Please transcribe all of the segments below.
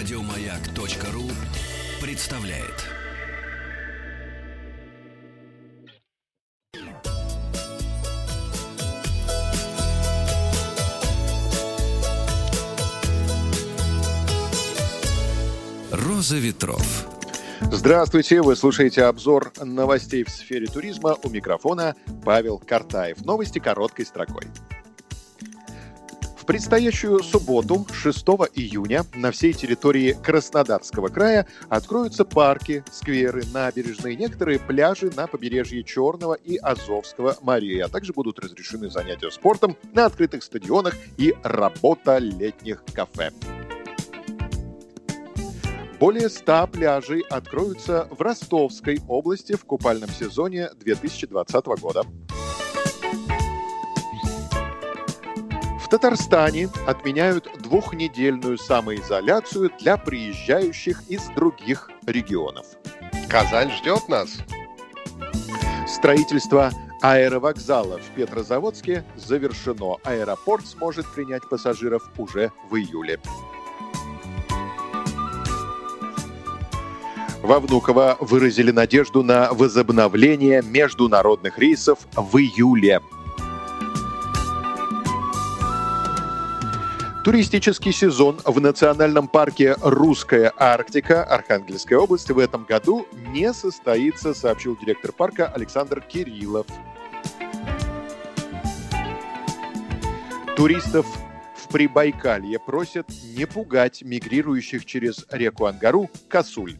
Радиомаяк.ру представляет. Роза ветров. Здравствуйте, вы слушаете обзор новостей в сфере туризма. У микрофона Павел Картаев. Новости короткой строкой. Предстоящую субботу, 6 июня, на всей территории Краснодарского края откроются парки, скверы, набережные, некоторые пляжи на побережье Черного и Азовского морей, а также будут разрешены занятия спортом на открытых стадионах и работа летних кафе. Более 100 пляжей откроются в Ростовской области в купальном сезоне 2020 года. Татарстане отменяют двухнедельную самоизоляцию для приезжающих из других регионов. Казань ждет нас. Строительство аэровокзала в Петрозаводске завершено. Аэропорт сможет принять пассажиров уже в июле. Во Внуково выразили надежду на возобновление международных рейсов в июле. Туристический сезон в национальном парке «Русская Арктика» Архангельской области в этом году не состоится, сообщил директор парка Александр Кириллов. Туристов в Прибайкалье просят не пугать мигрирующих через реку Ангару косуль.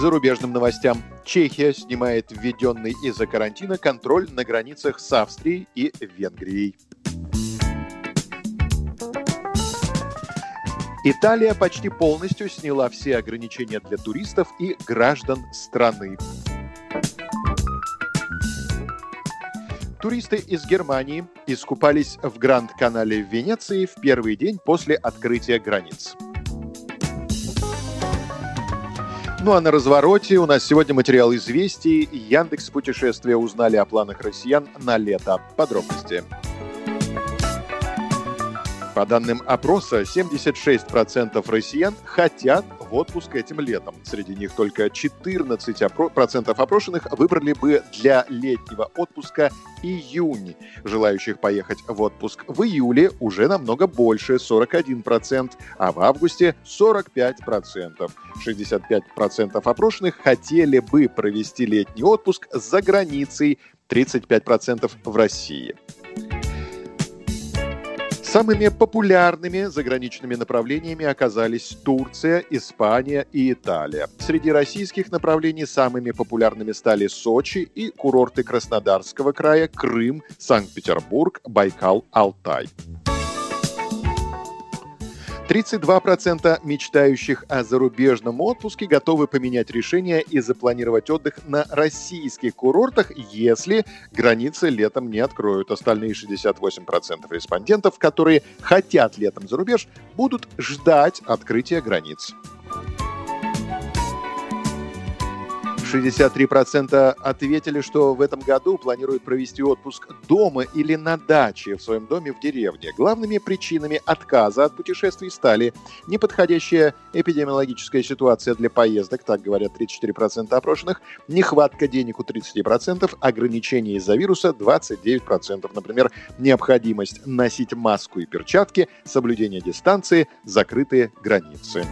Зарубежным новостям. Чехия снимает введенный из-за карантина контроль на границах с Австрией и Венгрией. Италия почти полностью сняла все ограничения для туристов и граждан страны. Туристы из Германии искупались в Гранд-канале в Венеции в первый день после открытия границ. Ну а на развороте у нас сегодня материал известий. Яндекс путешествия узнали о планах россиян на лето. Подробности. По данным опроса, 76% россиян хотят в отпуск этим летом. Среди них только 14% опрошенных выбрали бы для летнего отпуска июнь. Желающих поехать в отпуск в июле уже намного больше, 41%, а в августе 45%. 65% опрошенных хотели бы провести летний отпуск за границей, 35% в России. Самыми популярными заграничными направлениями оказались Турция, Испания и Италия. Среди российских направлений самыми популярными стали Сочи и курорты Краснодарского края, Крым, Санкт-Петербург, Байкал, Алтай. 32% мечтающих о зарубежном отпуске готовы поменять решение и запланировать отдых на российских курортах, если границы летом не откроют. Остальные 68% респондентов, которые хотят летом за рубеж, будут ждать открытия границ. 63% ответили, что в этом году планируют провести отпуск дома или на даче в своем доме в деревне. Главными причинами отказа от путешествий стали неподходящая эпидемиологическая ситуация для поездок, так говорят 34% опрошенных, нехватка денег у 30%, ограничения из-за вируса 29%. Например, необходимость носить маску и перчатки, соблюдение дистанции, закрытые границы.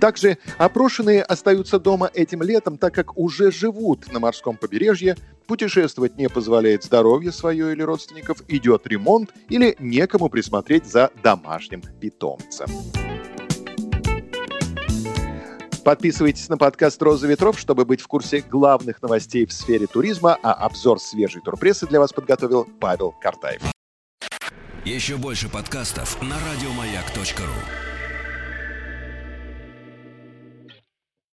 Также опрошенные остаются дома этим летом, так как уже живут на морском побережье, путешествовать не позволяет здоровье свое или родственников, идет ремонт или некому присмотреть за домашним питомцем. Подписывайтесь на подкаст «Роза ветров», чтобы быть в курсе главных новостей в сфере туризма, а обзор свежей турпрессы для вас подготовил Павел Картаев. Еще больше подкастов на радиомаяк.ру